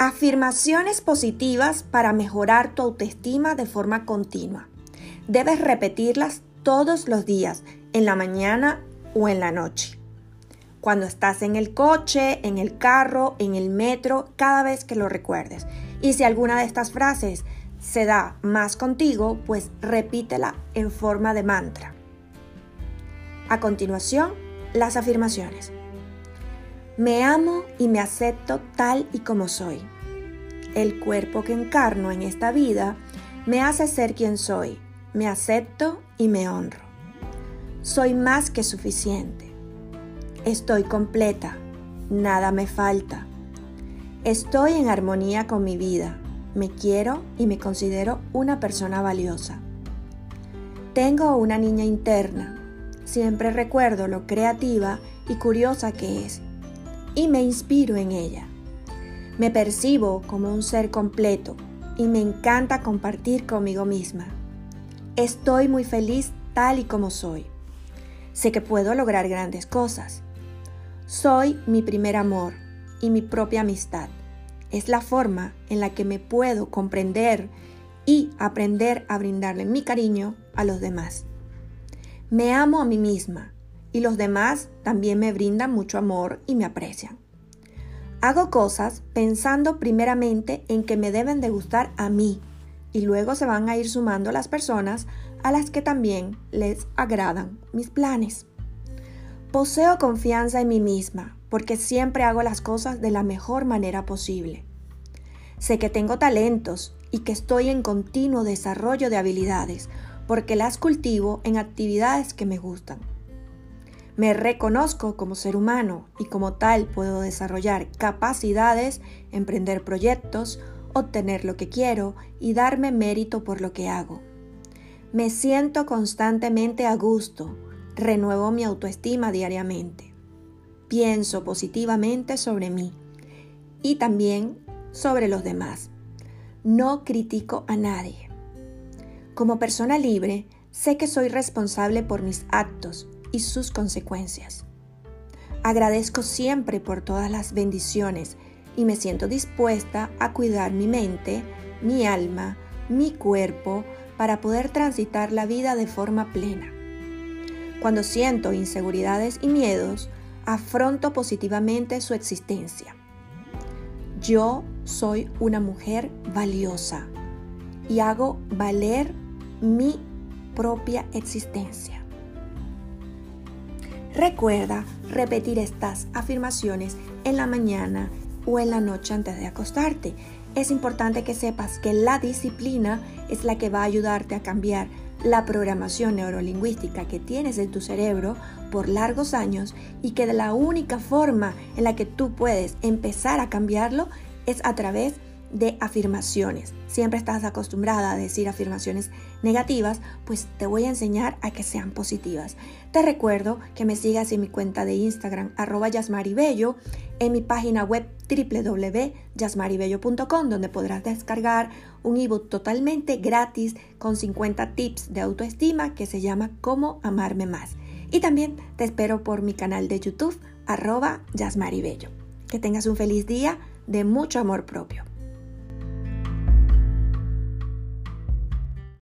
Afirmaciones positivas para mejorar tu autoestima de forma continua. Debes repetirlas todos los días, en la mañana o en la noche. Cuando estás en el coche, en el carro, en el metro, cada vez que lo recuerdes. Y si alguna de estas frases se da más contigo, pues repítela en forma de mantra. A continuación, las afirmaciones. Me amo y me acepto tal y como soy. El cuerpo que encarno en esta vida me hace ser quien soy. Me acepto y me honro. Soy más que suficiente. Estoy completa. Nada me falta. Estoy en armonía con mi vida. Me quiero y me considero una persona valiosa. Tengo una niña interna. Siempre recuerdo lo creativa y curiosa que es y me inspiro en ella. Me percibo como un ser completo y me encanta compartir conmigo misma. Estoy muy feliz tal y como soy. Sé que puedo lograr grandes cosas. Soy mi primer amor y mi propia amistad. Es la forma en la que me puedo comprender y aprender a brindarle mi cariño a los demás. Me amo a mí misma y los demás también me brindan mucho amor y me aprecian. Hago cosas pensando primeramente en que me deben de gustar a mí y luego se van a ir sumando las personas a las que también les agradan mis planes. Poseo confianza en mí misma porque siempre hago las cosas de la mejor manera posible. Sé que tengo talentos y que estoy en continuo desarrollo de habilidades porque las cultivo en actividades que me gustan. Me reconozco como ser humano y como tal puedo desarrollar capacidades, emprender proyectos, obtener lo que quiero y darme mérito por lo que hago. Me siento constantemente a gusto, renuevo mi autoestima diariamente. Pienso positivamente sobre mí y también sobre los demás. No critico a nadie. Como persona libre, sé que soy responsable por mis actos y sus consecuencias. Agradezco siempre por todas las bendiciones y me siento dispuesta a cuidar mi mente, mi alma, mi cuerpo para poder transitar la vida de forma plena. Cuando siento inseguridades y miedos, afronto positivamente su existencia. Yo soy una mujer valiosa y hago valer mi propia existencia. Recuerda repetir estas afirmaciones en la mañana o en la noche antes de acostarte. Es importante que sepas que la disciplina es la que va a ayudarte a cambiar la programación neurolingüística que tienes en tu cerebro por largos años y que de la única forma en la que tú puedes empezar a cambiarlo es a través de de afirmaciones. Siempre estás acostumbrada a decir afirmaciones negativas, pues te voy a enseñar a que sean positivas. Te recuerdo que me sigas en mi cuenta de Instagram arroba yasmaribello, en mi página web www.yasmaribello.com donde podrás descargar un ebook totalmente gratis con 50 tips de autoestima que se llama Cómo amarme más. Y también te espero por mi canal de YouTube arroba yasmaribello. Que tengas un feliz día de mucho amor propio.